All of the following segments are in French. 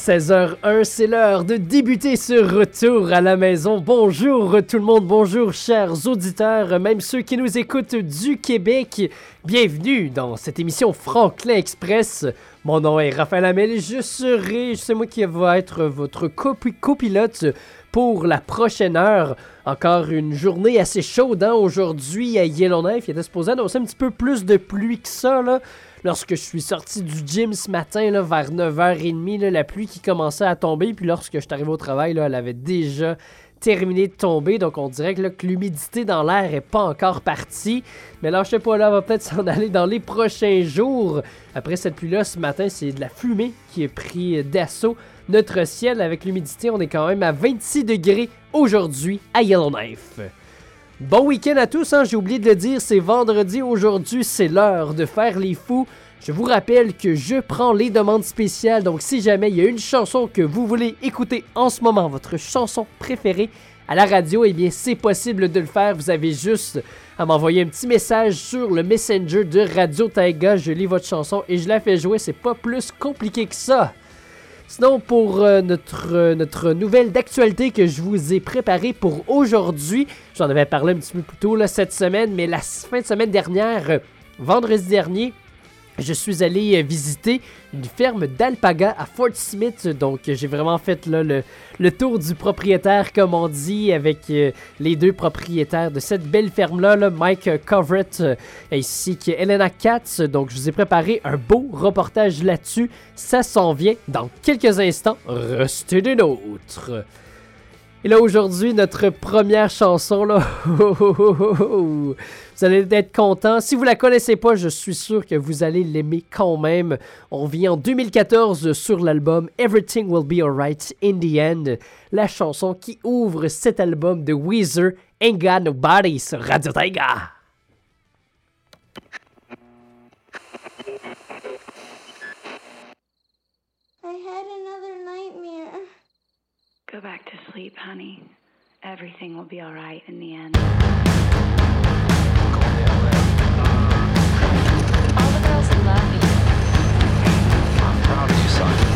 16h01, c'est l'heure de débuter ce retour à la maison. Bonjour tout le monde, bonjour chers auditeurs, même ceux qui nous écoutent du Québec. Bienvenue dans cette émission Franklin Express. Mon nom est Raphaël Amel et je serai, c'est moi qui va être votre copilote pour la prochaine heure. Encore une journée assez chaude hein, aujourd'hui à Yellowknife. Il était supposé annoncer un petit peu plus de pluie que ça. Là lorsque je suis sorti du gym ce matin vers 9h30, la pluie qui commençait à tomber. Puis lorsque je suis arrivé au travail, elle avait déjà terminé de tomber. Donc on dirait que, l'humidité dans l'air est pas encore partie. Mais là, je sais pas, là, on va peut-être s'en aller dans les prochains jours. Après cette pluie-là, ce matin, c'est de la fumée qui est pris d'assaut. Notre ciel, avec l'humidité, on est quand même à 26 degrés aujourd'hui à Yellowknife. Bon week-end à tous, hein? j'ai oublié de le dire, c'est vendredi aujourd'hui, c'est l'heure de faire les fous. Je vous rappelle que je prends les demandes spéciales, donc si jamais il y a une chanson que vous voulez écouter en ce moment, votre chanson préférée à la radio, eh bien c'est possible de le faire. Vous avez juste à m'envoyer un petit message sur le Messenger de Radio Taiga. Je lis votre chanson et je la fais jouer, c'est pas plus compliqué que ça. Sinon, pour euh, notre, euh, notre nouvelle d'actualité que je vous ai préparée pour aujourd'hui, j'en avais parlé un petit peu plus tôt cette semaine, mais la fin de semaine dernière, euh, vendredi dernier, je suis allé euh, visiter une ferme d'alpaga à Fort Smith. Donc, j'ai vraiment fait le, tour du propriétaire, comme on dit, avec euh, les deux propriétaires de cette belle ferme-là, Mike Coverett ainsi qu'Elena Katz. Donc, je vous ai préparé un beau reportage là-dessus. Ça s'en vient dans quelques instants. Restez des nôtres. Et là, aujourd'hui, notre première chanson, là. vous allez être content. Si vous la connaissez pas, je suis sûr que vous allez l'aimer quand même. On vient en 2014 sur l'album Everything Will Be Alright in the End. La chanson qui ouvre cet album de Weezer, Ain't Got Nobody sur Radio Taiga. Go back to sleep, honey. Everything will be all right in the end. All the girls love you. I'm proud of you, son.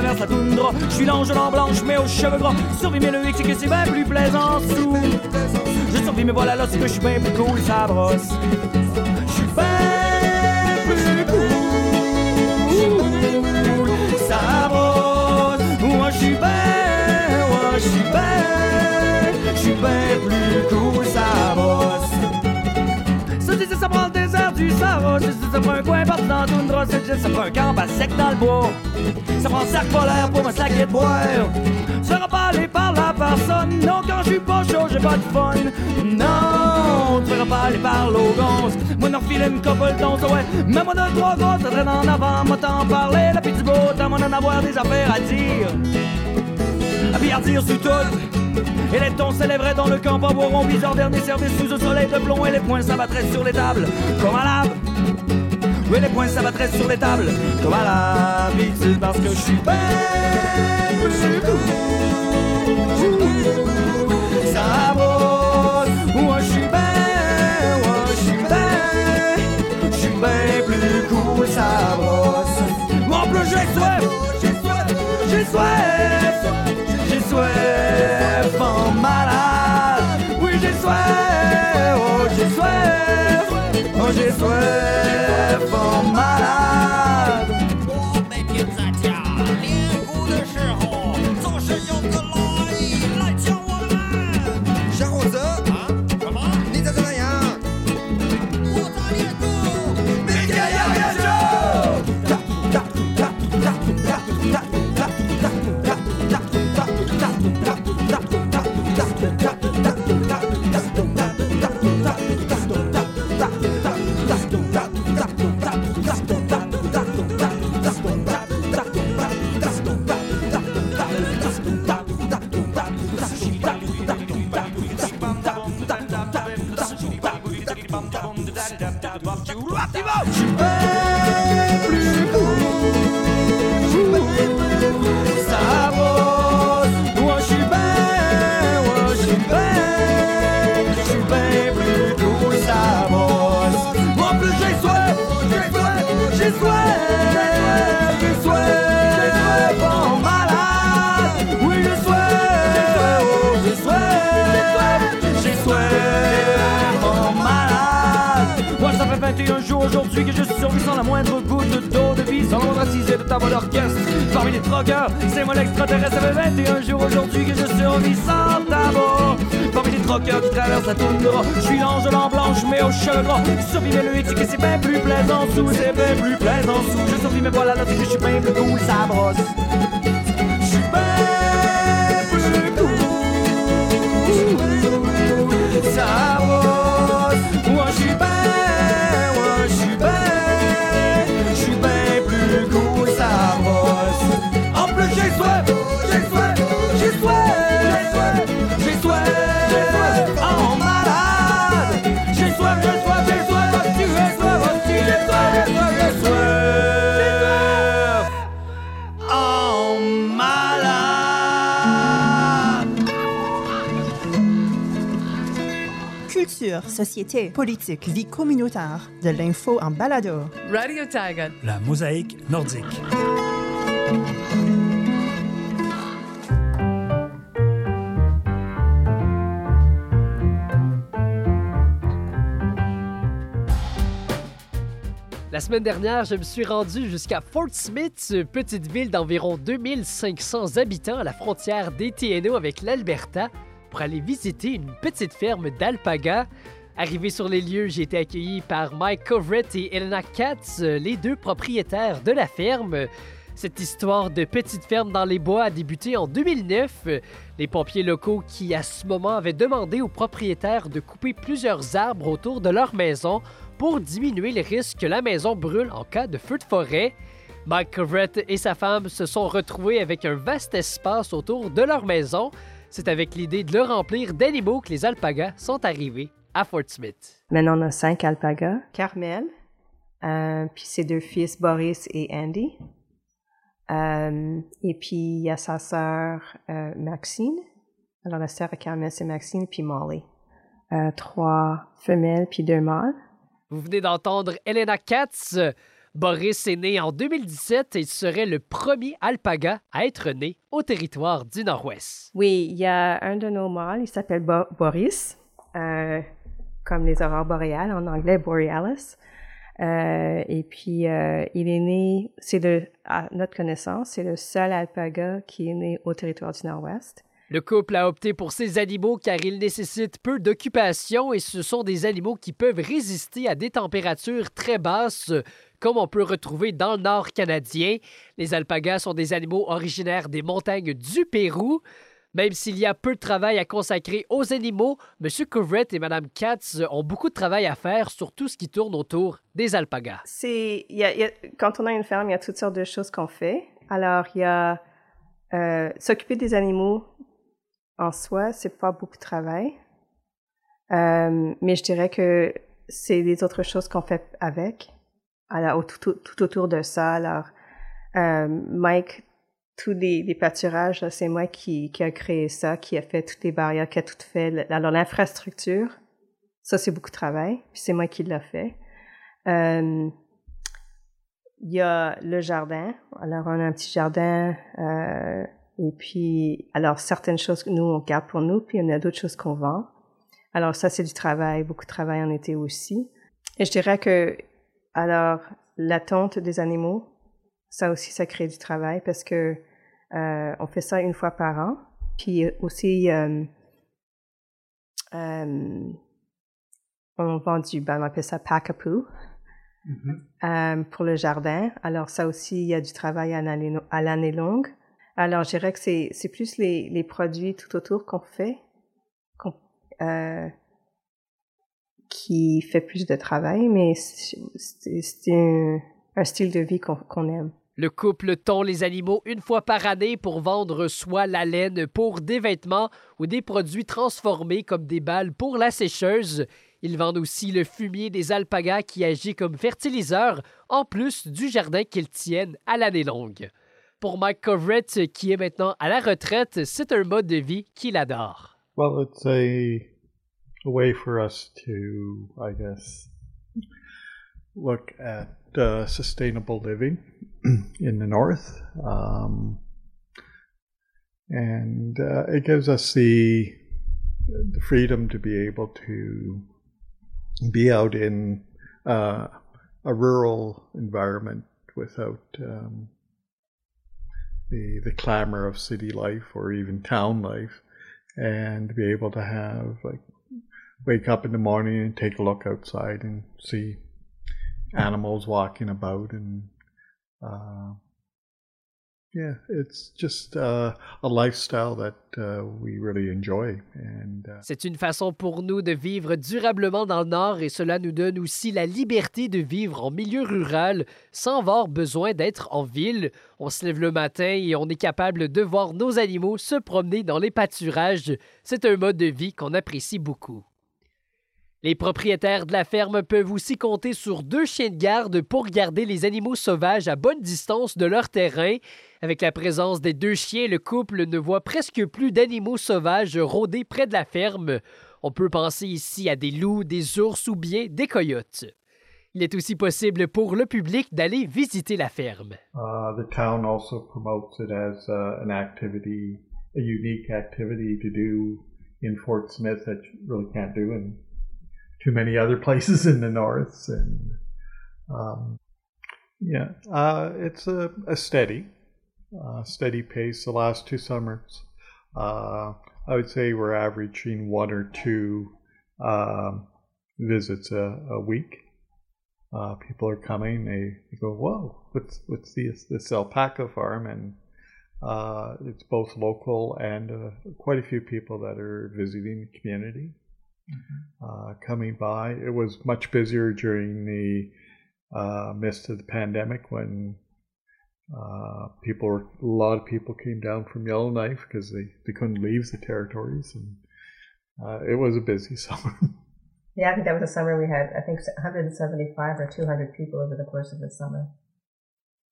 Traversent la toundra, je suis l'ange en blanche mais aux cheveux gras. Survis mais le X c'est que c'est bien plus plaisant. Je survis mais voilà là c'est que je suis bien plus cool, ça brosse. Je suis bien plus cool, ça brosse. Moi je suis bien, moi je suis bien, je suis bien plus cool, ça brosse. Ça prend le désert du Sahara, dit ça prend un coin partout dans ça dit ça prend un camp à sec dans le bois. Ça prend un sac polaire pour me saquer de boire. Pas allé par la personne, non quand je suis pas chaud, j'ai pas de fun. Non, tu pas aller par l'ogance. Moi n'en filer une couple d'onces, ouais. Mais moi de trois gosses, ça traîne en avant, moi t'en parler, la petite beau, t'as moi d'en avoir des affaires à dire. À à dire sur tout. Et les tons s'élèveraient dans le camp boire bizarre dernier service sous un soleil de plomb et les poings s'abattraient sur les tables comme à lave. Oui, les poings s'abattraient sur les tables. Comme à l'habitude parce que je suis bien j'ai soif en. Ça fait 21 jours aujourd'hui que je survis sans tabac. Parmi les troqueurs qui traversent la toundra, je suis l'ange de l'an blanche, mais au cheveux gras. Survis mais le X, c'est que c'est bien plus plaisant sous, c'est bien plus plaisant sous. Je survis mais voilà, là, que je suis bien plus cool, ça brosse. Culture, société, politique, vie communautaire, de l'info en balado. Radio Tiger. La mosaïque nordique. La semaine dernière, je me suis rendu jusqu'à Fort Smith, petite ville d'environ 2500 habitants à la frontière des TNO avec l'Alberta, pour aller visiter une petite ferme d'alpagas. Arrivé sur les lieux, j'ai été accueilli par Mike Coverett et Elena Katz, les deux propriétaires de la ferme. Cette histoire de petite ferme dans les bois a débuté en 2009. Les pompiers locaux qui, à ce moment, avaient demandé aux propriétaires de couper plusieurs arbres autour de leur maison pour diminuer le risque que la maison brûle en cas de feu de forêt. Mike Coverett et sa femme se sont retrouvés avec un vaste espace autour de leur maison. C'est avec l'idée de le remplir d'animaux que les alpagas sont arrivés à Fort Smith. Maintenant, on a cinq alpagas. Carmel, Euh, puis ses deux fils, Boris et Andy. Euh, et puis, il y a sa sœur euh, Maxine. Alors, la sœur à Carmel, c'est Maxine, puis Molly. Euh, trois femelles, puis deux mâles. Vous venez d'entendre Elena Katz. Boris est né en 2017 et serait le premier alpaga à être né au territoire du Nord-Ouest. Oui, il y a un de nos mâles, il s'appelle Bo- Boris, euh, comme les aurores boréales, en anglais Borealis. Euh, et puis, euh, il est né, c'est à notre connaissance, c'est le seul alpaga qui est né au territoire du Nord-Ouest. Le couple a opté pour ces animaux car ils nécessitent peu d'occupation et ce sont des animaux qui peuvent résister à des températures très basses, comme on peut retrouver dans le nord canadien. Les alpagas sont des animaux originaires des montagnes du Pérou. Même s'il y a peu de travail à consacrer aux animaux, M. Couvret et Mme Katz ont beaucoup de travail à faire sur tout ce qui tourne autour des alpagas. Quand on a une ferme, il y a toutes sortes de choses qu'on fait. Alors, il y a euh, s'occuper des animaux en soi, c'est pas beaucoup de travail. Euh, mais je dirais que c'est les autres choses qu'on fait avec. Alors, tout, tout, tout autour de ça. Alors, euh, Mike, tous les, les pâturages, c'est moi qui, qui a créé ça, qui a fait toutes les barrières, qui a tout fait. Alors, l'infrastructure, ça, c'est beaucoup de travail. Puis c'est moi qui l'a fait. Euh, il y a le jardin. Alors, on a un petit jardin. euh, et puis, alors, certaines choses que nous, on garde pour nous, puis il y en a d'autres choses qu'on vend. Alors, ça, c'est du travail, beaucoup de travail en été aussi. Et je dirais que, alors, la tonte des animaux, ça aussi, ça crée du travail parce que euh, on fait ça une fois par an. Puis aussi, euh, euh, on vend du, ben, on appelle ça packapoo euh, pour le jardin. Alors ça aussi, il y a du travail à l'année, longue. Alors je dirais que c'est, c'est plus les, les produits tout autour qu'on fait, euh, qui fait plus de travail, mais c'est, un, un style de vie qu'on, aime. Le couple tond les animaux une fois par année pour vendre soit la laine pour des vêtements ou des produits transformés comme des balles pour la sécheuse. Ils vendent aussi le fumier des alpagas qui agit comme fertiliseur, en plus du jardin qu'ils tiennent à l'année longue. Pour Mike Covert, qui est maintenant à la retraite, c'est un mode de vie qu'il adore. Well, it's a, a way for us to, I guess, look at uh, sustainable living in the north. Um, and uh, it gives us the, the freedom to be able to be out in uh, a rural environment without um, the, the clamor of city life or even town life and be able to have like wake up in the morning and take a look outside and see animals walking about and uh, yeah it's just uh, a lifestyle that uh, we really enjoy and C'est une façon pour nous de vivre durablement dans le Nord et cela nous donne aussi la liberté de vivre en milieu rural sans avoir besoin d'être en ville. On se lève le matin et on est capable de voir nos animaux se promener dans les pâturages. C'est un mode de vie qu'on apprécie beaucoup. Les propriétaires de la ferme peuvent aussi compter sur deux chiens de garde pour garder les animaux sauvages à bonne distance de leur terrain. Avec la présence des deux chiens, le couple ne voit presque plus d'animaux sauvages rôder près de la ferme. On peut penser ici à des loups, des ours ou bien des coyotes. Il est aussi possible pour le public d'aller visiter la ferme. uh, the town also promotes it as uh, an activity unique activity to do Fort Smith that you really can't do in too many other places in the north and um, yeah uh, it's a, a steady uh, steady pace the last two summers uh, I would say we're averaging one or two um, visits a, a week uh, people are coming. They, they go, "Whoa, what's what's this this alpaca farm?" And uh, it's both local and uh, quite a few people that are visiting the community uh, coming by. It was much busier during the uh, midst of the pandemic when uh, people were a lot of people came down from Yellowknife because they, they couldn't leave the territories and uh, it was a busy summer. Yeah, I think that was a summer we had, I think, 175 or 200 people over the course of the summer.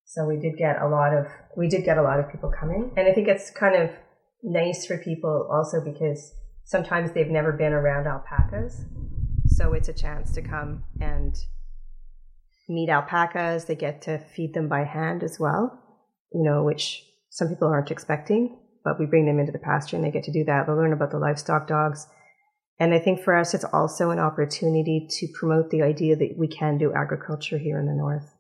So we did get a lot of, we did get a lot of people coming. And I think it's kind of nice for people also because sometimes they've never been around alpacas. So it's a chance to come and meet alpacas. They get to feed them by hand as well, you know, which some people aren't expecting, but we bring them into the pasture and they get to do that. They'll learn about the livestock dogs. And I think for us, it's also an opportunity to promote the idea that we can do agriculture here in the North.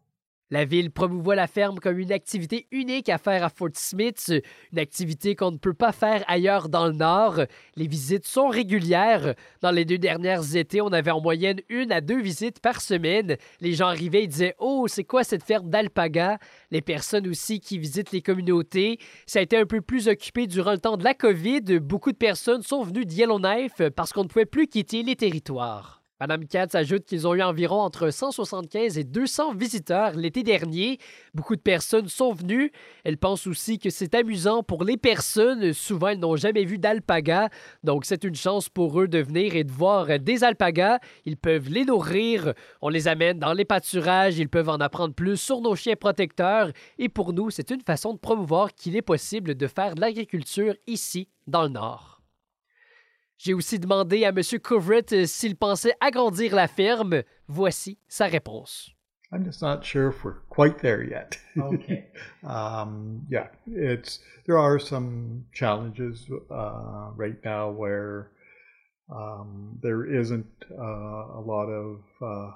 La ville promouvoit la ferme comme une activité unique à faire à Fort Smith, une activité qu'on ne peut pas faire ailleurs dans le Nord. Les visites sont régulières. Dans les deux dernières étés, on avait en moyenne une à deux visites par semaine. Les gens arrivaient et disaient Oh, c'est quoi cette ferme d'alpaga Les personnes aussi qui visitent les communautés. Ça a été un peu plus occupé durant le temps de la COVID. Beaucoup de personnes sont venues de Yellowknife parce qu'on ne pouvait plus quitter les territoires. Madame Katz ajoute qu'ils ont eu environ entre 175 et 200 visiteurs l'été dernier. Beaucoup de personnes sont venues. Elle pense aussi que c'est amusant pour les personnes. Souvent, elles n'ont jamais vu d'alpaga. Donc, c'est une chance pour eux de venir et de voir des alpagas. Ils peuvent les nourrir. On les amène dans les pâturages. Ils peuvent en apprendre plus sur nos chiens protecteurs. Et pour nous, c'est une façon de promouvoir qu'il est possible de faire de l'agriculture ici, dans le Nord. J'ai aussi demandé à M. Coverett euh, s'il pensait agrandir la ferme. Voici sa réponse. I'm just not sure if we're quite there yet. Okay. um, yeah, it's there are some challenges uh, right now where um, there isn't uh, a lot of uh,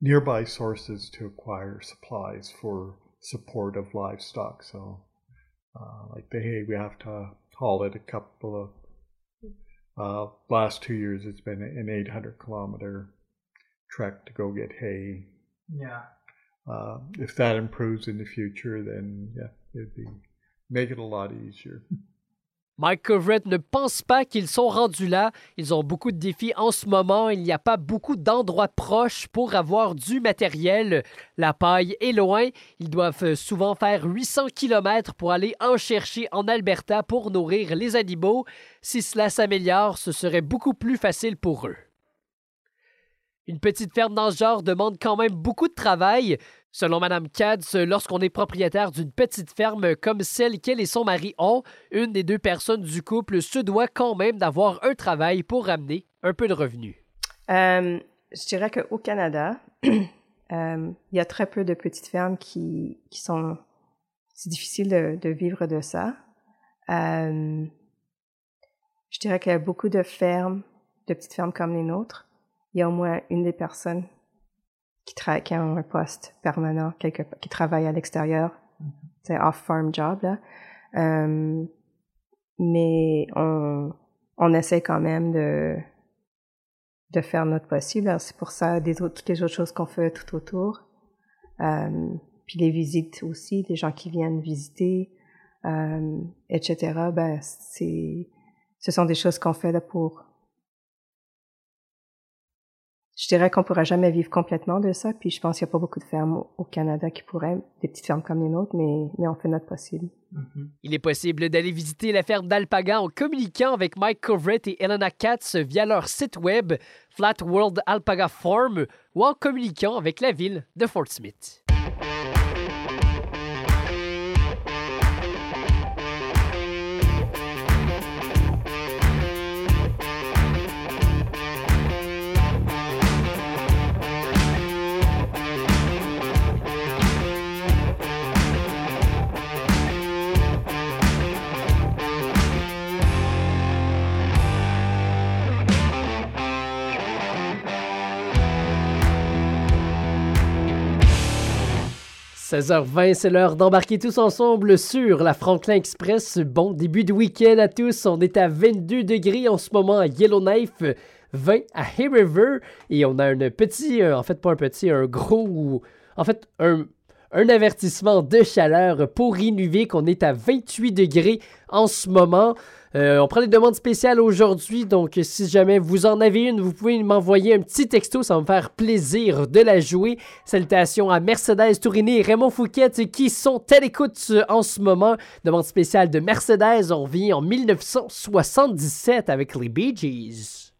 nearby sources to acquire supplies for support of livestock. So, uh, like the hay, we have to haul it a couple of uh, last two years, it's been an 800 kilometer trek to go get hay. Yeah. Uh, if that improves in the future, then yeah, it'd be make it a lot easier. Mike Coverett ne pense pas qu'ils sont rendus là. Ils ont beaucoup de défis en ce moment. Il n'y a pas beaucoup d'endroits proches pour avoir du matériel. La paille est loin. Ils doivent souvent faire 800 km pour aller en chercher en Alberta pour nourrir les animaux. Si cela s'améliore, ce serait beaucoup plus facile pour eux. Une petite ferme dans ce genre demande quand même beaucoup de travail. Selon Mme Katz, lorsqu'on est propriétaire d'une petite ferme comme celle qu'elle et son mari ont, une des deux personnes du couple se doit quand même d'avoir un travail pour ramener un peu de revenus. Euh, je dirais qu'au Canada, euh, il y a très peu de petites fermes qui, sont... C'est difficile de, de, vivre de ça. Euh, je dirais qu'il y a beaucoup de fermes, de petites fermes comme les nôtres, il y a au moins une des personnes qui, qui a un poste permanent, quelque, qui travaille à l'extérieur. C'est off-farm job, là. Euh, mais on, on essaie quand même de, de faire notre possible. C'est pour ça des autres, toutes les autres choses qu'on fait tout autour. Euh, puis les visites aussi, des gens qui viennent visiter, euh, etc. Ben, c'est, ce sont des choses qu'on fait là pour je dirais qu'on pourra jamais vivre complètement de ça. Puis je pense qu'il n'y a pas beaucoup de fermes au Canada qui pourraient, des petites fermes comme les nôtres, mais, mais on fait notre possible. Il est possible d'aller visiter la ferme d'Alpaga en communiquant avec Mike Coverett et Elena Katz via leur site web Flat World Alpaga Farm ou en communiquant avec la ville de Fort Smith. 16h20, c'est l'heure d'embarquer tous ensemble sur la Franklin Express. Bon début de week-end à tous. On est à 22 degrés en ce moment à Yellowknife, 20 à Hay River. Et on a un petit, euh, en fait pas un petit, un gros, en fait un, un avertissement de chaleur pour Inuvik. On est à 28 degrés en ce moment. Euh, on prend des demandes spéciales aujourd'hui, donc si jamais vous en avez une, vous pouvez m'envoyer un petit texto, ça va me faire plaisir de la jouer. Salutations à Mercedes Touriné et Raymond Fouquet qui sont à l'écoute en ce moment. Demande spéciale de Mercedes, on vit en 1977 avec les Bee Gees.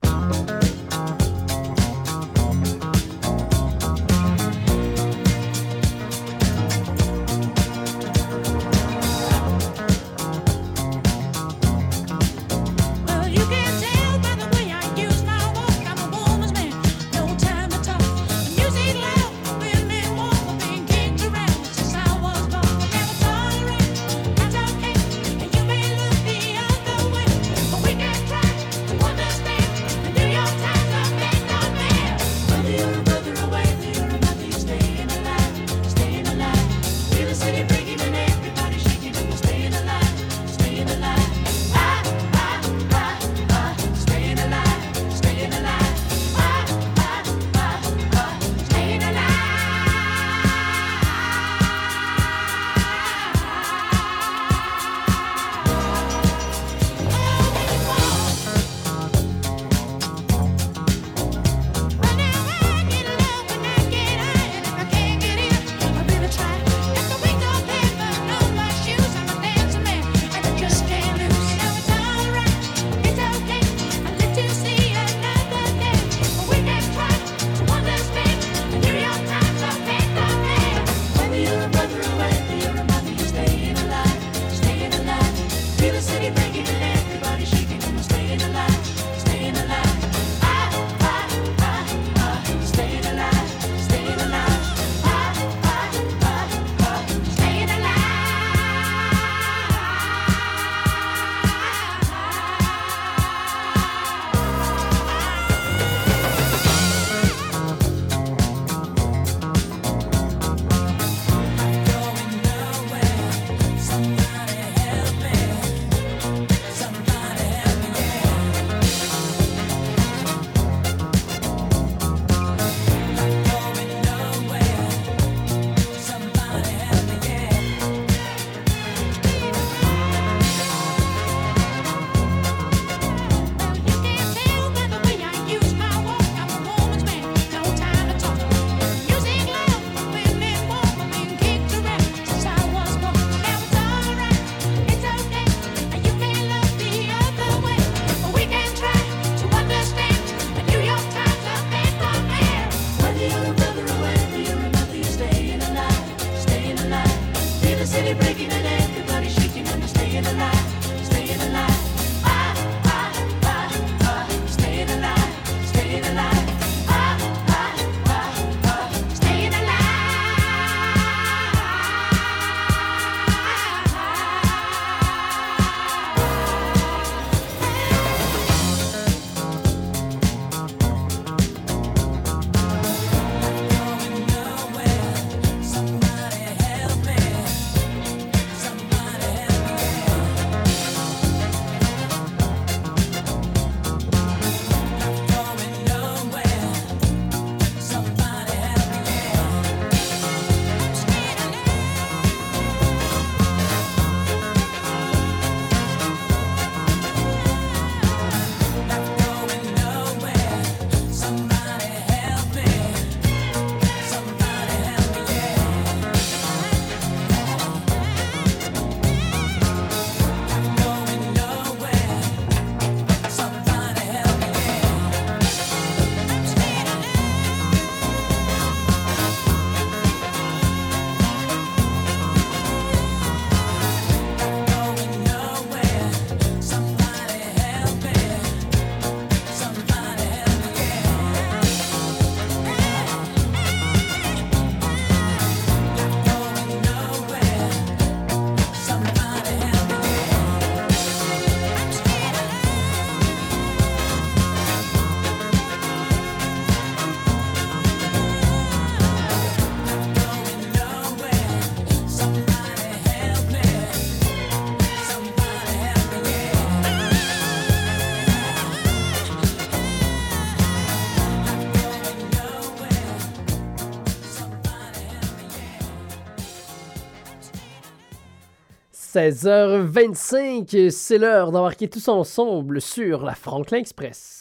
16h25, c'est l'heure d'embarquer tous ensemble sur la Franklin Express.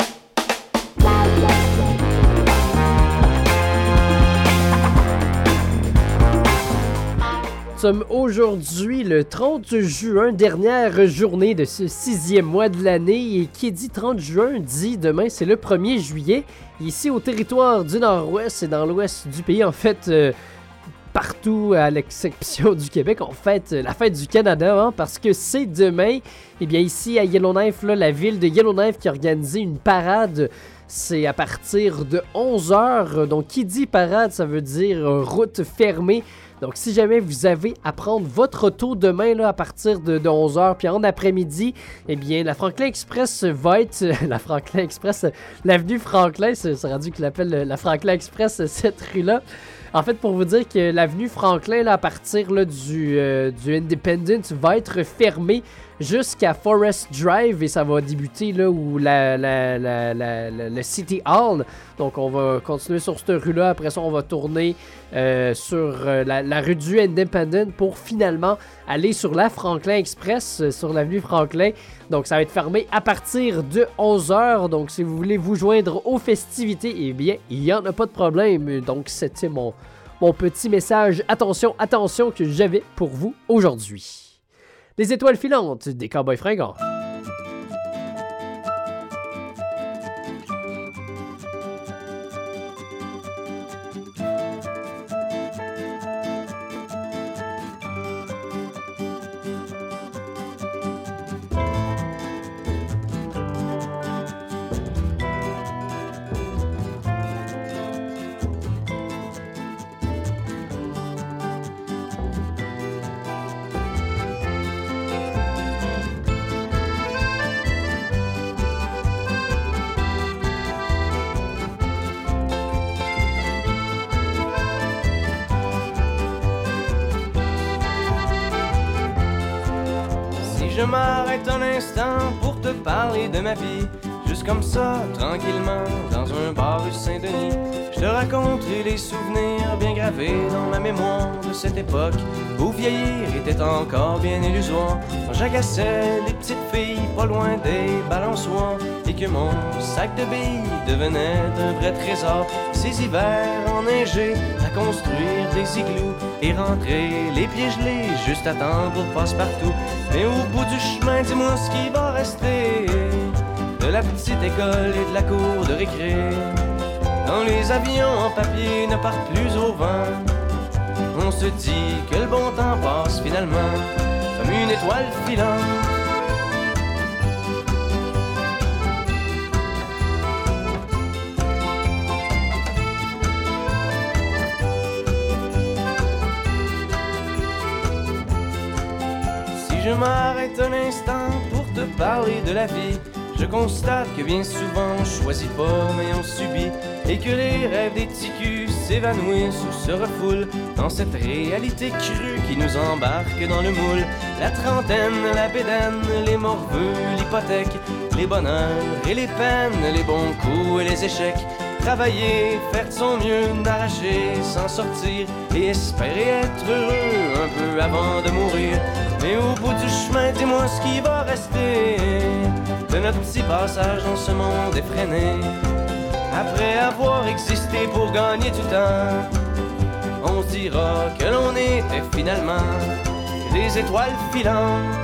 Nous sommes aujourd'hui le 30 juin, dernière journée de ce sixième mois de l'année. Et qui dit 30 juin dit demain, c'est le 1er juillet. Ici au territoire du nord-ouest et dans l'ouest du pays, en fait, euh, partout à l'exception du Québec, on fête la fête du Canada hein, parce que c'est demain. Et bien ici à Yellowknife, là, la ville de Yellowknife qui a organisé une parade. C'est à partir de 11h. Donc, qui dit parade, ça veut dire euh, route fermée. Donc, si jamais vous avez à prendre votre auto demain là, à partir de, 11h, puis en après-midi, eh bien, la Franklin Express va être. la Franklin Express, l'avenue Franklin, c'est rendu qu'il appelle la Franklin Express cette rue-là. En fait, pour vous dire que l'avenue Franklin, à partir du, euh, du Independence, va être fermée jusqu'à Forest Drive et ça va débuter là où la, la- la- la- City Hall. Donc, on va continuer sur cette rue-là. Après ça, on va tourner euh, sur euh, la, la rue du Independent pour finalement aller sur la Franklin Express, euh, sur l'avenue Franklin. Donc, ça va être fermé à partir de 11h. Donc, si vous voulez vous joindre aux festivités, eh bien, il n'y en a pas de problème. Donc, c'était mon, mon petit message. Attention, attention que j'avais pour vous aujourd'hui. Les étoiles filantes des Cowboys fringants. Où vieillir était encore bien illusoire. Quand j'agaçais les petites filles pas loin des balançoires et que mon sac de billes devenait un vrai trésor. Ces hivers enneigés à construire des igloos et rentrer les pieds gelés juste à temps pour passe-partout. Mais au bout du chemin, dis-moi ce qui va rester de la petite école et de la cour de récré. Quand les avions en papier ne partent plus au vent On se dit que le bon temps passe finalement comme une étoile filante. Si je m'arrête un instant pour te parler de la vie, je constate que bien souvent on choisit pas mais on subit et que les rêves des ticus s'évanouissent ou se refoulent dans cette réalité crue qui nous embarque dans le moule. La trentaine, la bédaine, les morveux, l'hypothèque, les bonheurs et les peines, les bons coups et les échecs. Travailler, faire de son mieux, d'arracher, s'en sortir et espérer être heureux un peu avant de mourir. Mais au bout du chemin, dis-moi ce qui va rester de notre petit passage dans ce monde effréné. Après avoir existé pour gagner du temps, on dira que l'on était finalement des étoiles filantes.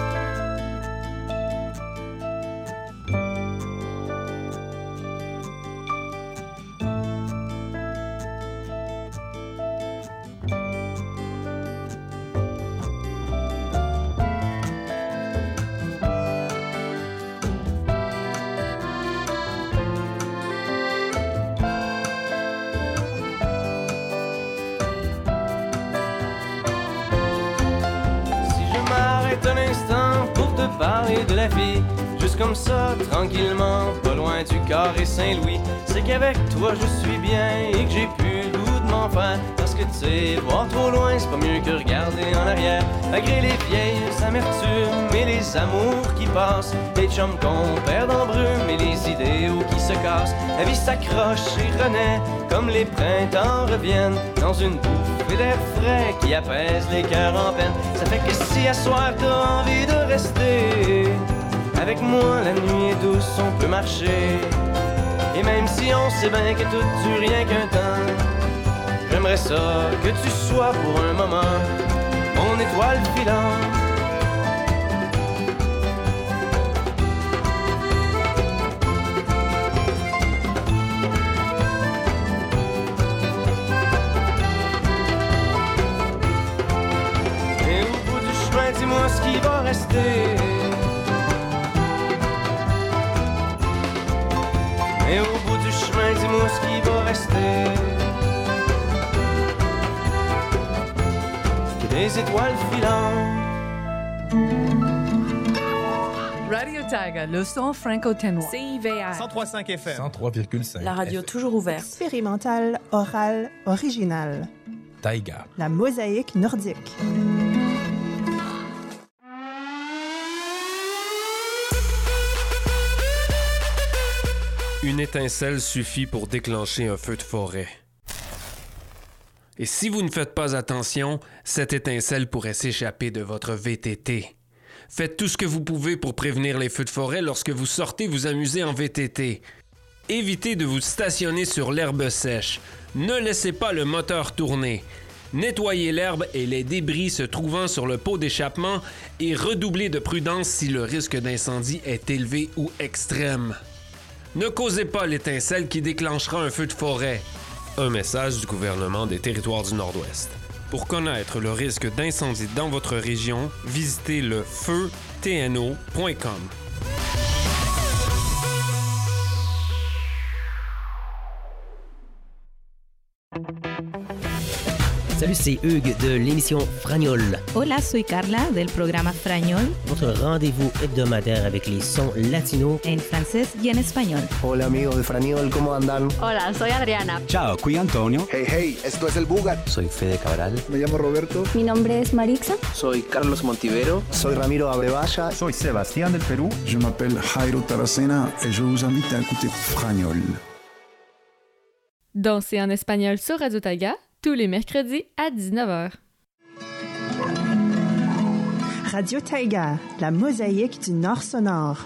Loin du carré Saint-Louis, c'est qu'avec toi je suis bien et que j'ai plus le goût de faire. Parce que tu sais, voir trop loin, c'est pas mieux que regarder en arrière. Malgré les vieilles amertumes et les amours qui passent, les chums qu'on perd en brume et les idéaux qui se cassent, la vie s'accroche et renaît comme les printemps reviennent dans une bouffée d'air frais qui apaise les cœurs en peine. Ça fait que si à soir t'as envie de rester avec moi, la nuit est douce, on peut marcher. Et même si on sait bien que tout dure rien qu'un temps, j'aimerais ça que tu sois pour un moment mon étoile filante. Des étoiles filantes. Radio Taga, le son franco-ténois. CIVR. 103.5 FM. 103,5. La radio toujours ouverte. Expérimental, oral, original. Taïga. La mosaïque nordique. Une étincelle suffit pour déclencher un feu de forêt. Et si vous ne faites pas attention, cette étincelle pourrait s'échapper de votre VTT. Faites tout ce que vous pouvez pour prévenir les feux de forêt lorsque vous sortez vous amuser en VTT. Évitez de vous stationner sur l'herbe sèche. Ne laissez pas le moteur tourner. Nettoyez l'herbe et les débris se trouvant sur le pot d'échappement et redoublez de prudence si le risque d'incendie est élevé ou extrême. Ne causez pas l'étincelle qui déclenchera un feu de forêt. Un message du gouvernement des territoires du Nord-Ouest. Pour connaître le risque d'incendie dans votre région, visitez le feutno.com. Salut, c'est Hugues de l'émission Fragnol. Hola, soy Carla del programa Frañol. Votre rendez-vous hebdomadaire avec les sons latinos en francés y en español. Hola amigos de Frañol, ¿cómo andan? Hola, soy Adriana. Ciao, qui Antonio. Hey, hey, esto es el Bugat. Soy Fede Cabral. Me llamo Roberto. Mi nombre es Marixa. Soy Carlos Montivero. Soy Ramiro Abrevaya. Soy Sebastián del Perú. Je m'appelle Jairo Taracena et je vous invite à écouter Fragnol. Danser en espagnol sur Radio Taga, tous les mercredis à 19h. Radio Taïga, la mosaïque du Nord sonore.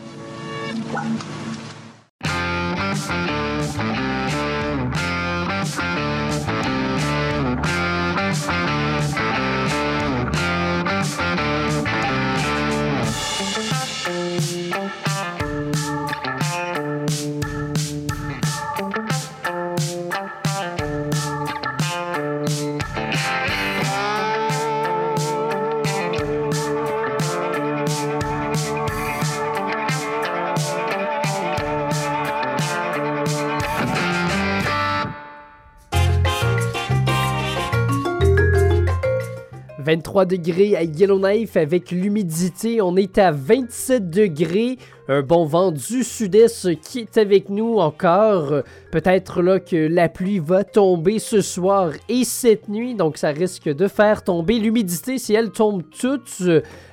23 degrés à Yellowknife avec l'humidité. On est à 27 degrés. Un bon vent du sud-est qui est avec nous encore. Peut-être là que la pluie va tomber ce soir et cette nuit. Donc ça risque de faire tomber l'humidité si elle tombe toute.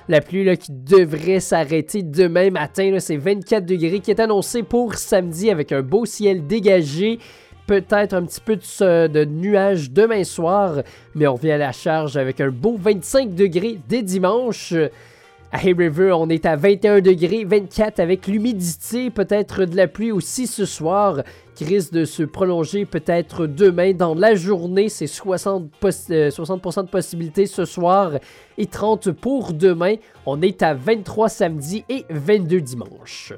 La pluie qui devrait s'arrêter demain matin. C'est 24 degrés qui est annoncé pour samedi avec un beau ciel dégagé peut-être un petit peu de, nuages demain soir, mais on revient à la charge avec un beau 25 degrés dès dimanche. À Hay River, on est à 21 degrés, 24 avec l'humidité, peut-être de la pluie aussi ce soir, qui risque de se prolonger peut-être demain dans la journée. C'est 60%, poss- euh, 60% de possibilités ce soir et 30 pour demain. On est à 23 samedi et 22 dimanche.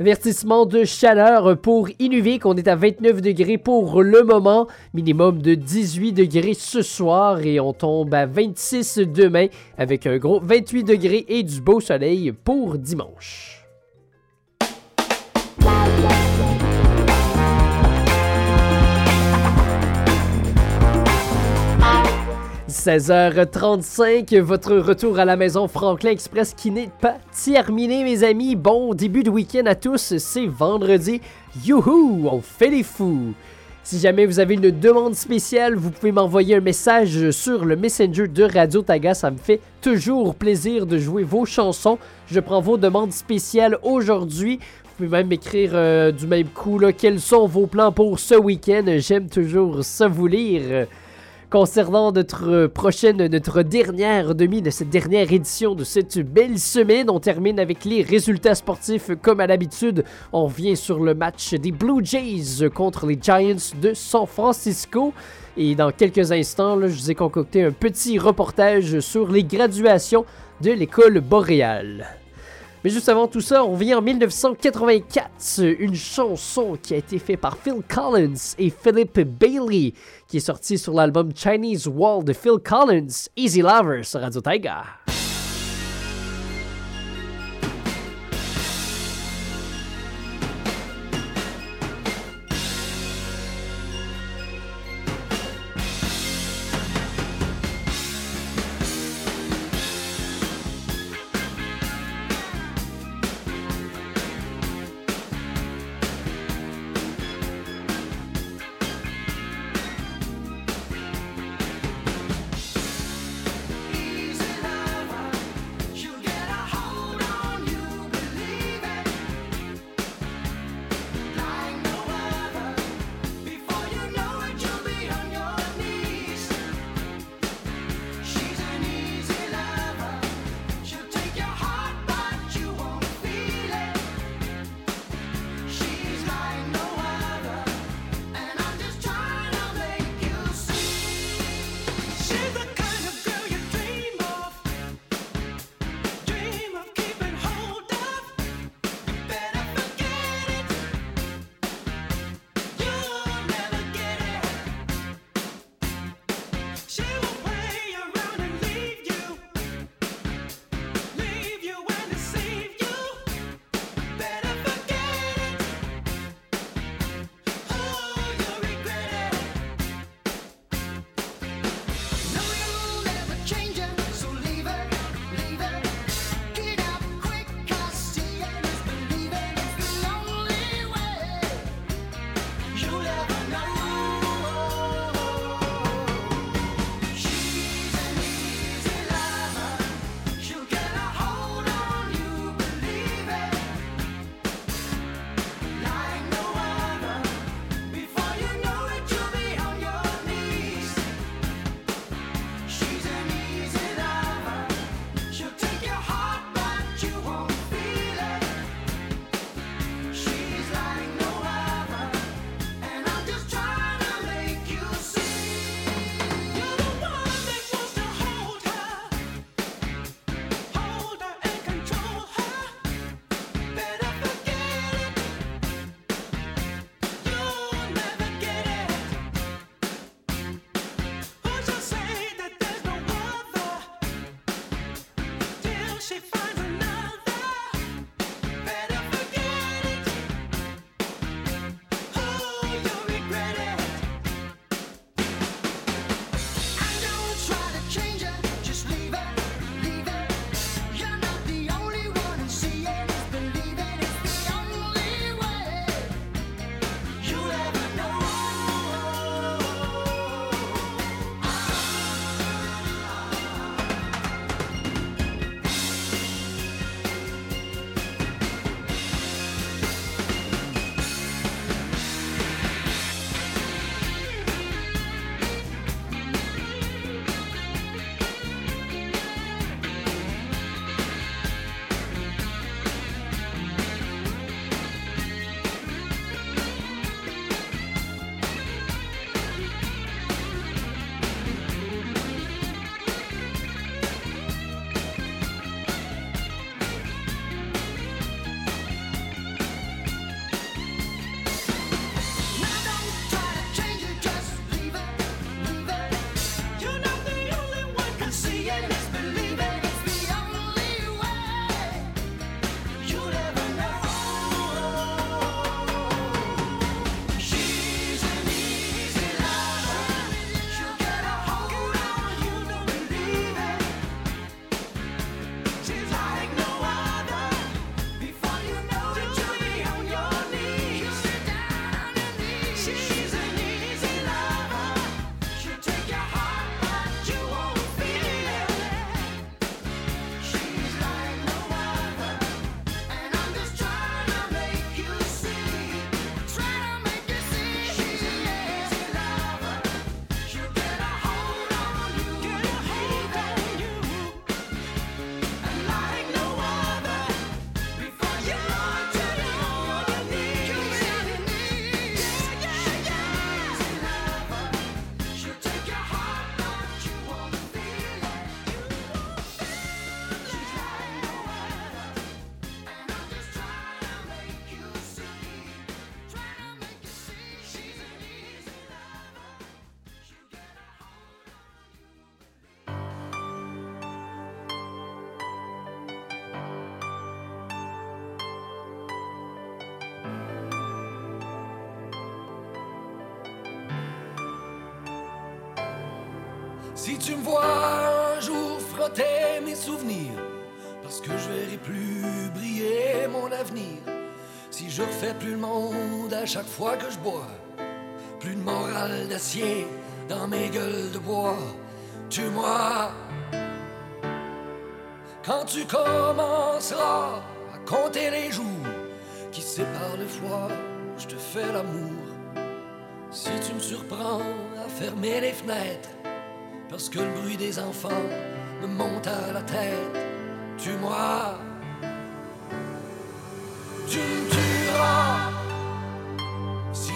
Avertissement de chaleur pour Inuvik, on est à 29 degrés pour le moment, minimum de 18 degrés ce soir et on tombe à 26 demain avec un gros 28 degrés et du beau soleil pour dimanche. « 16h35, votre retour à la maison Franklin Express qui n'est pas terminé, mes amis. Bon début de week-end à tous, c'est vendredi. Youhou, on fait les fous. Si jamais vous avez une demande spéciale, vous pouvez m'envoyer un message sur le Messenger de Radio Taga. Ça me fait toujours plaisir de jouer vos chansons. Je prends vos demandes spéciales aujourd'hui. Vous pouvez même m'écrire euh, du même coup là, quels sont vos plans pour ce week-end. J'aime toujours ça vous lire. Concernant notre prochaine, notre dernière demi de cette dernière édition de cette belle semaine, on termine avec les résultats sportifs comme à l'habitude. On vient sur le match des Blue Jays contre les Giants de San Francisco. Et dans quelques instants, là, je vous ai concocté un petit reportage sur les graduations de l'école boréale. Mais juste avant tout ça, on vient en 1984, une chanson qui a été faite par Phil Collins et Philip Bailey, qui est sortie sur l'album Chinese Wall de Phil Collins, Easy Lover sur Radio Taiga. Si tu me vois un jour frotter mes souvenirs, parce que je verrai plus briller mon avenir. Si je refais plus le monde à chaque fois que je bois, plus de morale d'acier dans mes gueules de bois. Tue-moi quand tu commenceras à compter les jours qui séparent le froid, je te fais l'amour. Si tu me surprends à fermer les fenêtres, parce que le bruit des enfants me monte à la tête, tue-moi. Tu me tueras si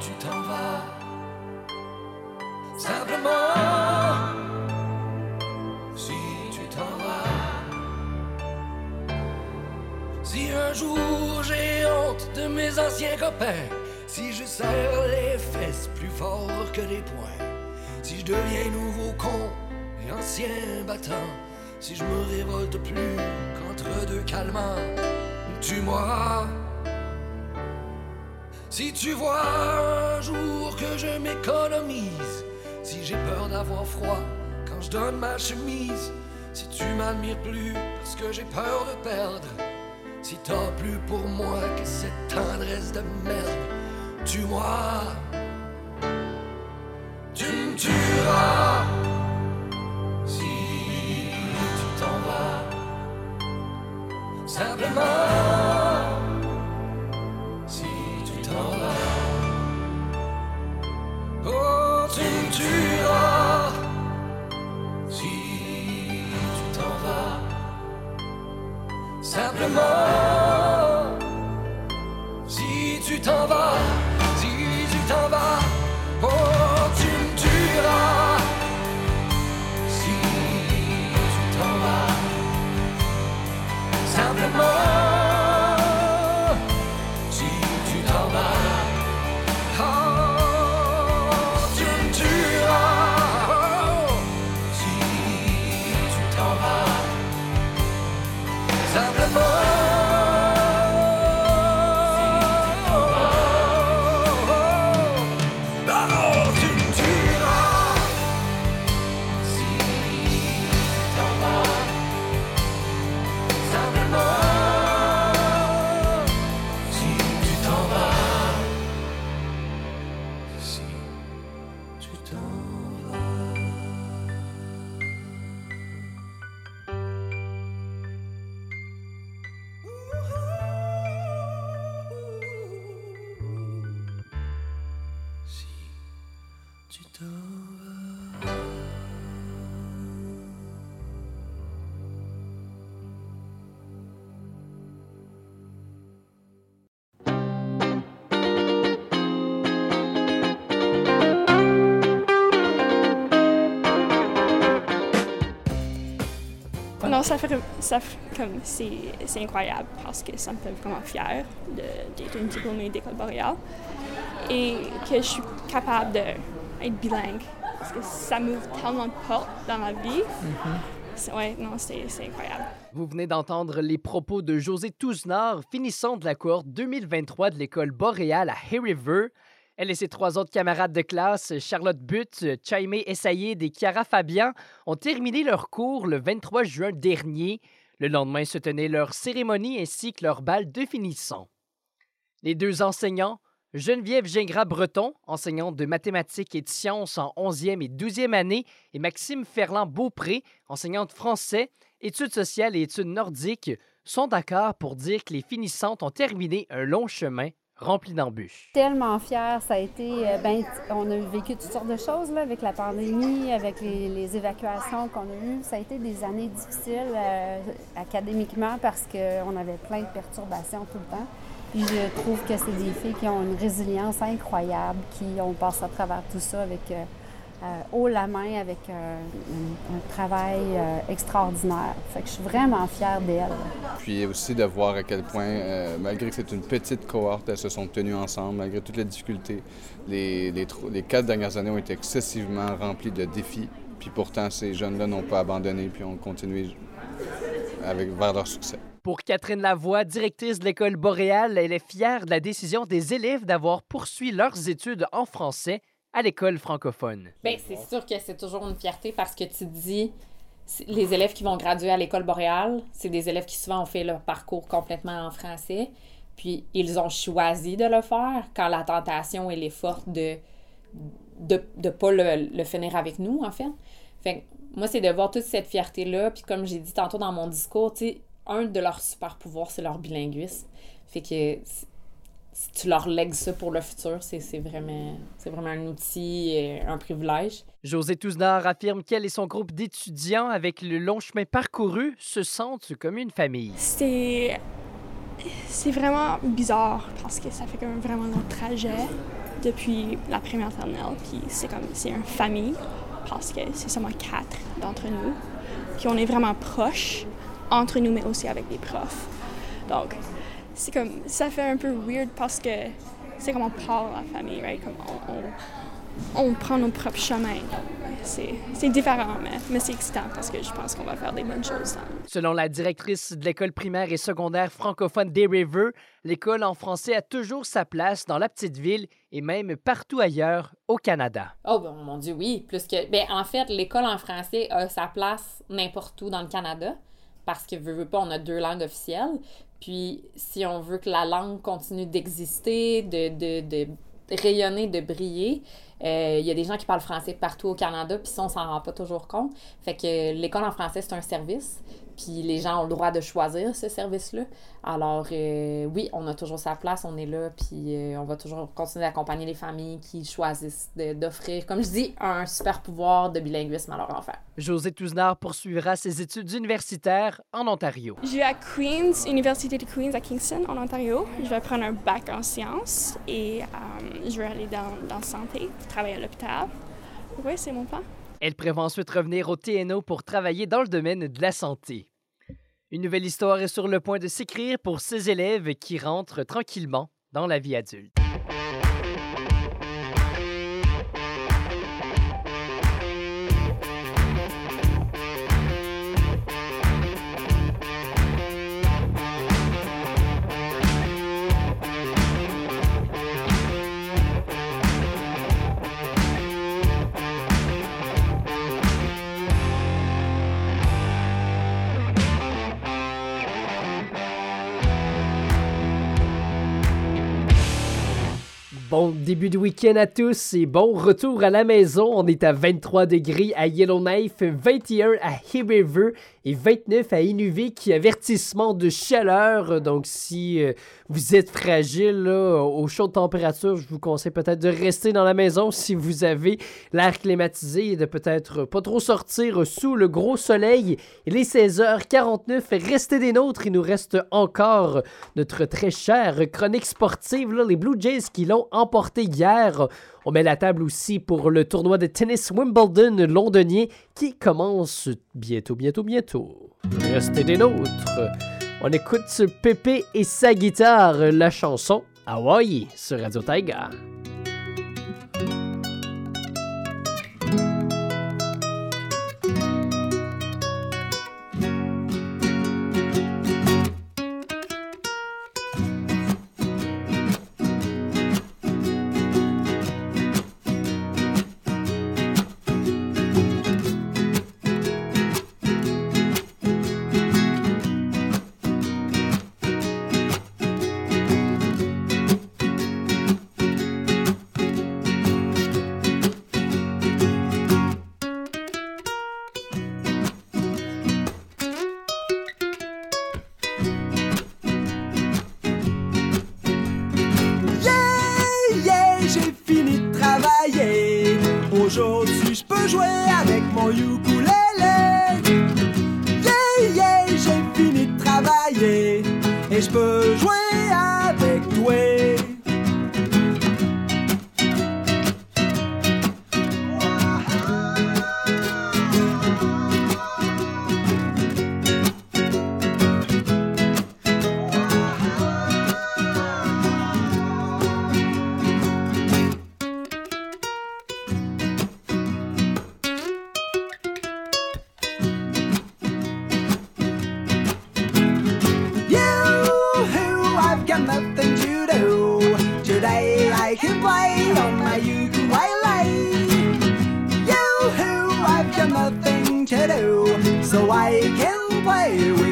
tu t'en vas. Simplement, si tu t'en vas. Si un jour j'ai honte de mes anciens copains, si je serre les fesses plus fort que les poings, je deviens nouveau con et ancien battant, si je me révolte plus qu'entre deux calmants, tue-moi. Si tu vois un jour que je m'économise, si j'ai peur d'avoir froid quand je donne ma chemise, si tu m'admires plus parce que j'ai peur de perdre, si t'as plus pour moi que cette tendresse de merde, tue-moi. Tu me Non, ça fait, ça fait comme c'est, incroyable parce que ça me fait vraiment fière de, d'être une diplômée d'école boréale et que je suis capable d'être bilingue parce que ça m'ouvre tellement de portes dans ma vie. C'est- ouais, non, c'est, c'est incroyable. Vous venez d'entendre les propos de José Touzenard, finissant de la cohorte 2023 de l'école boréale à Hay River. Elle et ses trois autres camarades de classe, Charlotte Butte, Chaimé Essayed et Chiara Fabian, ont terminé leur cours le 23 juin dernier. Le lendemain se tenait leur cérémonie ainsi que leur bal de finissant. Les deux enseignants, Geneviève Gingras-Breton, enseignante de mathématiques et de sciences en 11e et 12e année, et Maxime Ferland-Beaupré, enseignante français, études sociales et études nordiques, sont d'accord pour dire que les finissantes ont terminé un long chemin rempli d'embûches. tellement fière. Ça a été, euh, ben, on a vécu toutes sortes de choses là, avec la pandémie, avec les, les évacuations qu'on a eues. Ça a été des années difficiles euh, académiquement parce qu'on avait plein de perturbations tout le temps. Puis je trouve que c'est des filles qui ont une résilience incroyable, qui ont passé à travers tout ça avec euh, euh, haut la main, avec euh, un, travail extraordinaire. Fait que je suis vraiment fière d'elles. Puis aussi de voir à quel point, malgré que c'est une petite cohorte, elles se sont tenues ensemble, malgré toutes les difficultés. Les, les quatre dernières années ont été excessivement remplies de défis. Puis pourtant, ces jeunes-là n'ont pas abandonné, puis ont continué avec, vers leur succès. Pour Catherine Lavoie, directrice de l'école boréale, elle est fière de la décision des élèves d'avoir poursuivi leurs études en français à l'école francophone. Bien, c'est sûr que c'est toujours une fierté parce que tu dis, les élèves qui vont graduer à l'école boréale, c'est des élèves qui souvent ont fait leur parcours complètement en français, puis ils ont choisi de le faire quand la tentation elle est forte de de de pas le, le finir avec nous en fait. Fait que moi c'est de voir toute cette fierté là, puis comme j'ai dit tantôt dans mon discours, tu sais, un de leurs super pouvoirs c'est leur bilinguisme. Fait que si- tu leur lègues ça pour le futur, c'est c'est vraiment c'est vraiment un outil, et un privilège. José Touznard affirme qu'elle et son groupe d'étudiants, avec le long chemin parcouru, se sentent comme une famille. C'est. C'est vraiment bizarre parce que ça fait comme vraiment long trajet depuis la première maternelle. Puis c'est comme. C'est une famille parce que c'est seulement quatre d'entre nous. Puis on est vraiment proches entre nous, mais aussi avec les profs. Donc, c'est comme. Ça fait un peu weird parce que c'est comme on part la famille, right? Comme on, on- on prend nos propres chemins. C'est c'est différent, mais, mais c'est excitant parce que je pense qu'on va faire des bonnes choses. Selon la directrice de l'école primaire et secondaire francophone des River, l'école en français a toujours sa place dans la petite ville et même partout ailleurs au Canada. Oh ben, mon Dieu, oui. Plus que. Ben, en fait, l'école en français a sa place n'importe où dans le Canada. Parce que, veux, veux pas, on a deux langues officielles. Puis, si on veut que la langue continue d'exister, de, de, de rayonner, de briller, euh, il y a des gens qui parlent français partout au Canada, puis ça, on s'en rend pas toujours compte. Fait que l'école en français, c'est un service. Puis les gens ont le droit de choisir ce service-là. Alors, euh, oui, on a toujours sa place, on est là, puis euh, on va toujours continuer d'accompagner les familles qui choisissent d'offrir, comme je dis, un super pouvoir de bilinguisme à leur enfant. José Touznard poursuivra ses études universitaires en Ontario. Je vais à Queen's, Université de Queen's à Kingston, en Ontario. Je vais prendre un bac en sciences et euh, je vais aller dans, dans santé, travailler à l'hôpital. Oui, c'est mon plan. Elle prévoit ensuite revenir au TNO pour travailler dans le domaine de la santé. Une nouvelle histoire est sur le point de s'écrire pour ces élèves qui rentrent tranquillement dans la vie adulte. Bon début de week-end à tous et bon retour à la maison. On est à 23 degrés à Yellowknife, 21 à River et 29 à Inuvik. Avertissement de chaleur. Donc, si euh, vous êtes fragile aux chaudes températures, je vous conseille peut-être de rester dans la maison si vous avez l'air climatisé et de peut-être pas trop sortir sous le gros soleil. Il est 16h49. Restez des nôtres. Il nous reste encore notre très chère chronique sportive, les Blue Jays qui l'ont emporté hier. On met la table aussi pour le tournoi de tennis Wimbledon londonien qui commence bientôt, bientôt, bientôt. Restez des nôtres. On écoute Pépé et sa guitare, la chanson Hawaii sur Radio Taiga. I can play with.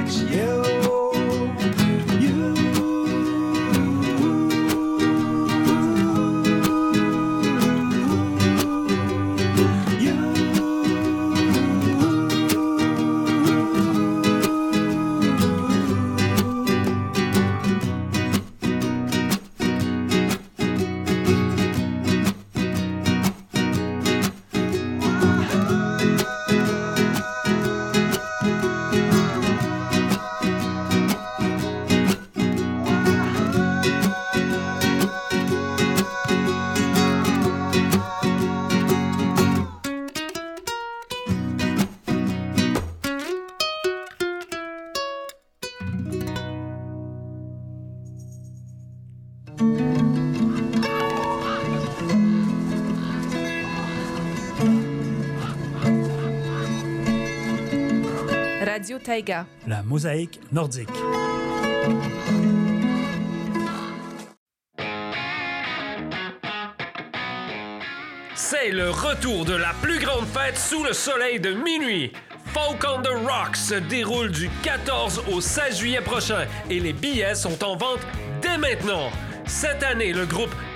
Taïga. La mosaïque nordique. C'est le retour de la plus grande fête sous le soleil de minuit. Folk on the Rocks se déroule du 14 au 16 juillet prochain et les billets sont en vente dès maintenant. Cette année, le groupe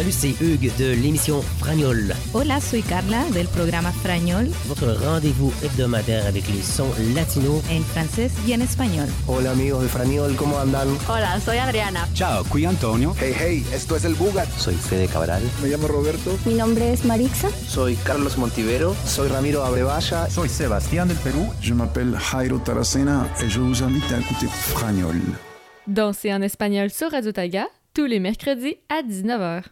Salut, c'est Hugues de l'émission Fragnol. Hola, soy Carla del programa Frañol Votre rendez-vous hebdomadaire avec les sons latinos en francés y en español. Hola amigos de Franiol, ¿cómo andan? Hola, soy Adriana. Ciao, qui Antonio. Hey, hey, esto es el Bugat. Soy Fede Cabral. Me llamo Roberto. Mi nombre es Marixa. Soy Carlos Montivero. Soy Ramiro Abrevaya. Soy Sebastián del Perú. Je m'appelle Jairo Taracena et je vous invite à écouter Fragnol. Danser en espagnol sur Radio Taïga tous les mercredis à 19h.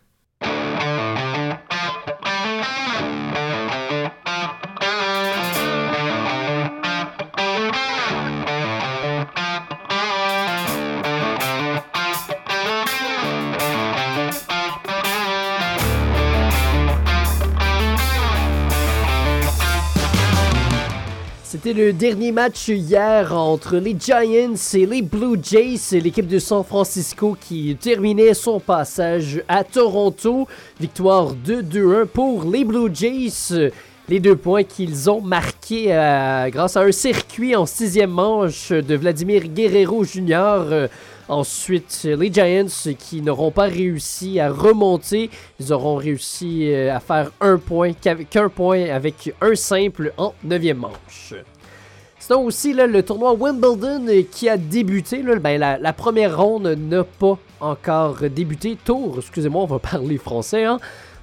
C'était le dernier match hier entre les Giants et les Blue Jays, l'équipe de San Francisco qui terminait son passage à Toronto. Victoire 2-2-1 pour les Blue Jays. Les deux points qu'ils ont marqués euh, grâce à un circuit en sixième manche de Vladimir Guerrero Jr. Ensuite, les Giants qui n'auront pas réussi à remonter, ils auront réussi euh, à faire un point, qu'un point avec un simple en neuvième manche. Sinon aussi, le tournoi Wimbledon euh, qui a débuté, ben, la, première ronde n'a pas encore débuté. Tour, excusez-moi, on va parler français. Hein?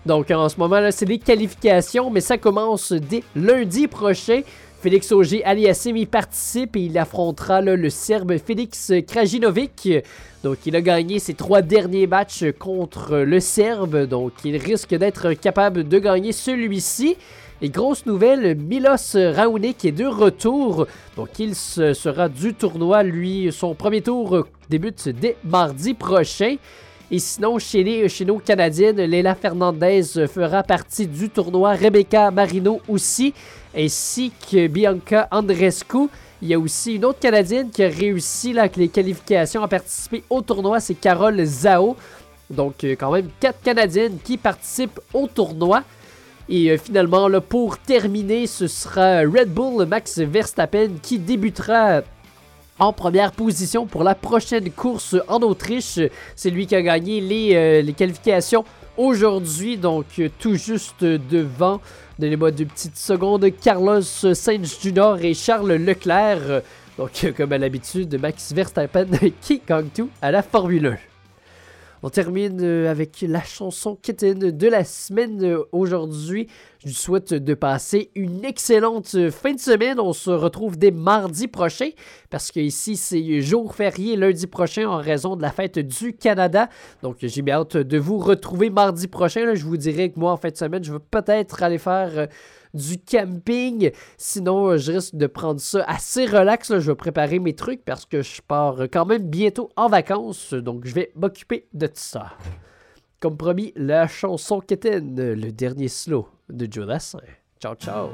Donc en ce moment, là, c'est les qualifications, mais ça commence dès lundi prochain. Félix Auger Aliassime y participe et il affrontera le Serbe Félix Krajinovic. Donc il a gagné ses trois derniers matchs contre le Serbe, donc il risque d'être capable de gagner celui-ci. Et grosse nouvelle, Milos Raonic est de retour. Donc il se- sera du tournoi, lui, son premier tour débute dès mardi prochain. Et sinon, chez, les, chez nos Canadiennes, Leila Fernandez fera partie du tournoi, Rebecca Marino aussi, ainsi que Bianca Andrescu. Il y a aussi une autre Canadienne qui a réussi avec les qualifications à participer au tournoi, c'est Carole Zhao. Donc euh, quand même quatre Canadiennes qui participent au tournoi. Et euh, finalement, pour terminer, ce sera Red Bull Max Verstappen qui débutera en première position pour la prochaine course en Autriche. C'est lui qui a gagné les, euh, qualifications aujourd'hui, donc euh, tout juste devant, donnez-moi deux petites secondes, Carlos Sainz Jr. et Charles Leclerc. Donc, comme à l'habitude, Max Verstappen qui gagne tout à la Formule 1. On termine euh, avec la chanson Kitten de la semaine euh, aujourd'hui. Je vous souhaite de passer une excellente euh, fin de semaine. On se retrouve dès mardi prochain parce que ici c'est jour férié lundi prochain en raison de la fête du Canada. Donc j'ai bien hâte de vous retrouver mardi prochain. Je vous dirais que moi en fin de semaine, je vais peut-être aller faire du camping. Sinon, euh, je risque de prendre ça assez relax. Je vais préparer mes trucs parce que je pars euh, quand même bientôt en vacances. Donc, je vais m'occuper de tout ça. Comme promis, la chanson Kitten, le dernier slow de Joe Dassin. Ciao, ciao.